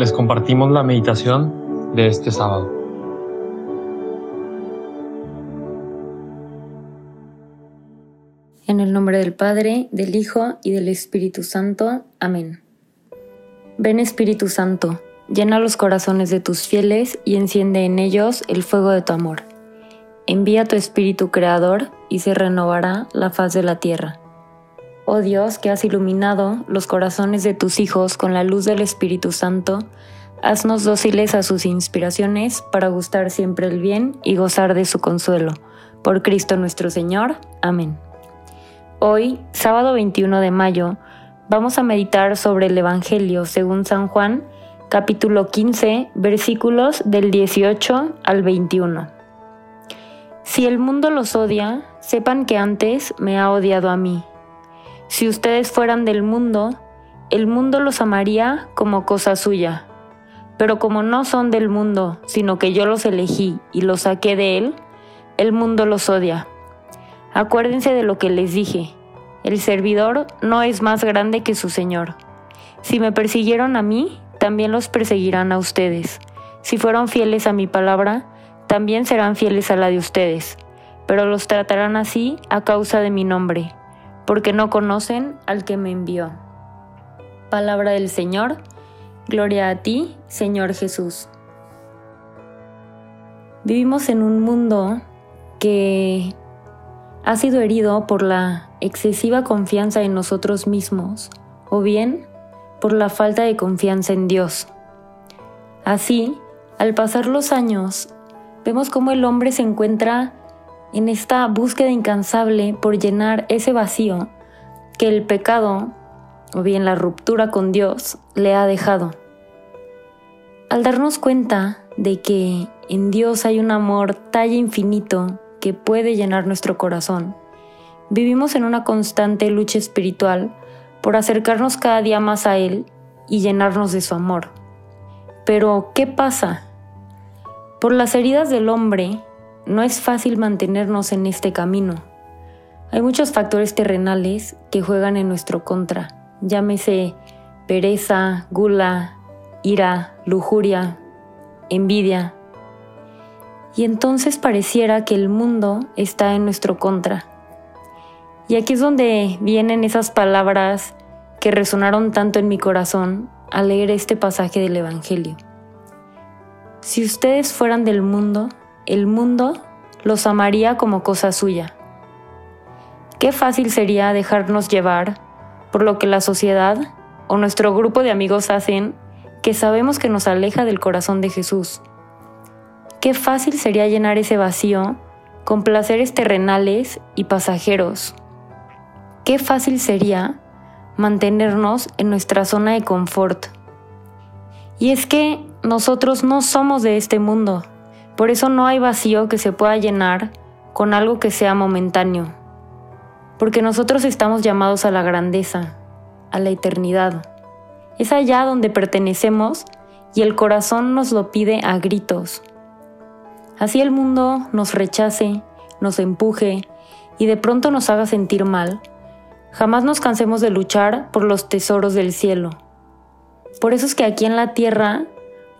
les compartimos la meditación de este sábado. En el nombre del Padre, del Hijo y del Espíritu Santo. Amén. Ven Espíritu Santo, llena los corazones de tus fieles y enciende en ellos el fuego de tu amor. Envía tu Espíritu Creador y se renovará la faz de la tierra. Oh Dios, que has iluminado los corazones de tus hijos con la luz del Espíritu Santo, haznos dóciles a sus inspiraciones para gustar siempre el bien y gozar de su consuelo. Por Cristo nuestro Señor. Amén. Hoy, sábado 21 de mayo, vamos a meditar sobre el Evangelio según San Juan, capítulo 15, versículos del 18 al 21. Si el mundo los odia, sepan que antes me ha odiado a mí. Si ustedes fueran del mundo, el mundo los amaría como cosa suya. Pero como no son del mundo, sino que yo los elegí y los saqué de él, el mundo los odia. Acuérdense de lo que les dije. El servidor no es más grande que su Señor. Si me persiguieron a mí, también los perseguirán a ustedes. Si fueron fieles a mi palabra, también serán fieles a la de ustedes. Pero los tratarán así a causa de mi nombre, porque no conocen al que me envió. Palabra del Señor. Gloria a ti, Señor Jesús. Vivimos en un mundo que ha sido herido por la excesiva confianza en nosotros mismos o bien por la falta de confianza en Dios. Así, al pasar los años, vemos cómo el hombre se encuentra en esta búsqueda incansable por llenar ese vacío que el pecado o bien la ruptura con Dios le ha dejado. Al darnos cuenta de que en Dios hay un amor talla infinito que puede llenar nuestro corazón. Vivimos en una constante lucha espiritual por acercarnos cada día más a Él y llenarnos de su amor. Pero, ¿qué pasa? Por las heridas del hombre, no es fácil mantenernos en este camino. Hay muchos factores terrenales que juegan en nuestro contra, llámese pereza, gula, ira, lujuria, envidia, y entonces pareciera que el mundo está en nuestro contra. Y aquí es donde vienen esas palabras que resonaron tanto en mi corazón al leer este pasaje del Evangelio. Si ustedes fueran del mundo, el mundo los amaría como cosa suya. Qué fácil sería dejarnos llevar por lo que la sociedad o nuestro grupo de amigos hacen que sabemos que nos aleja del corazón de Jesús Qué fácil sería llenar ese vacío con placeres terrenales y pasajeros. Qué fácil sería mantenernos en nuestra zona de confort. Y es que nosotros no somos de este mundo, por eso no hay vacío que se pueda llenar con algo que sea momentáneo, porque nosotros estamos llamados a la grandeza, a la eternidad. Es allá donde pertenecemos y el corazón nos lo pide a gritos. Así el mundo nos rechace, nos empuje y de pronto nos haga sentir mal. Jamás nos cansemos de luchar por los tesoros del cielo. Por eso es que aquí en la tierra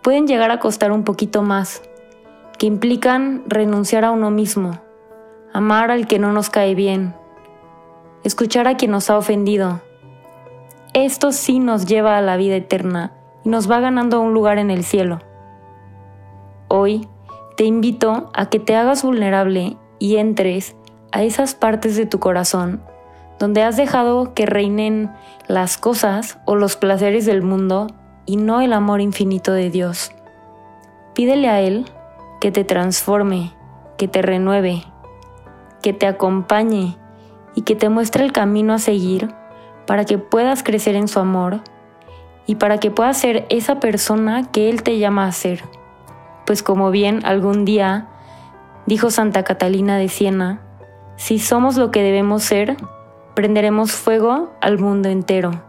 pueden llegar a costar un poquito más, que implican renunciar a uno mismo, amar al que no nos cae bien, escuchar a quien nos ha ofendido. Esto sí nos lleva a la vida eterna y nos va ganando un lugar en el cielo. Hoy, te invito a que te hagas vulnerable y entres a esas partes de tu corazón donde has dejado que reinen las cosas o los placeres del mundo y no el amor infinito de Dios. Pídele a Él que te transforme, que te renueve, que te acompañe y que te muestre el camino a seguir para que puedas crecer en su amor y para que puedas ser esa persona que Él te llama a ser pues como bien algún día dijo Santa Catalina de Siena, si somos lo que debemos ser, prenderemos fuego al mundo entero.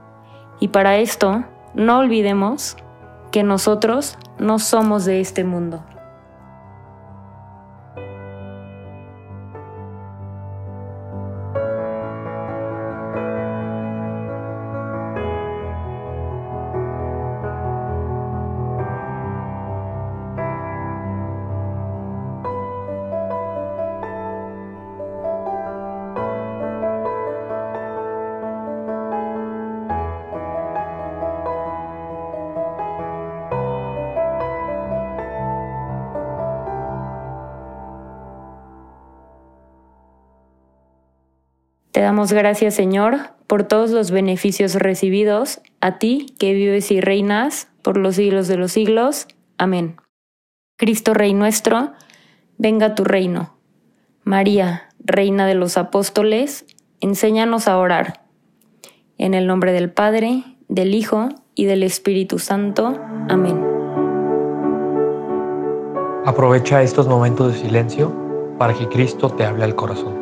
Y para esto, no olvidemos que nosotros no somos de este mundo. Damos gracias, Señor, por todos los beneficios recibidos, a ti que vives y reinas por los siglos de los siglos. Amén. Cristo Rey nuestro, venga tu reino. María, Reina de los Apóstoles, enséñanos a orar. En el nombre del Padre, del Hijo y del Espíritu Santo. Amén. Aprovecha estos momentos de silencio para que Cristo te hable al corazón.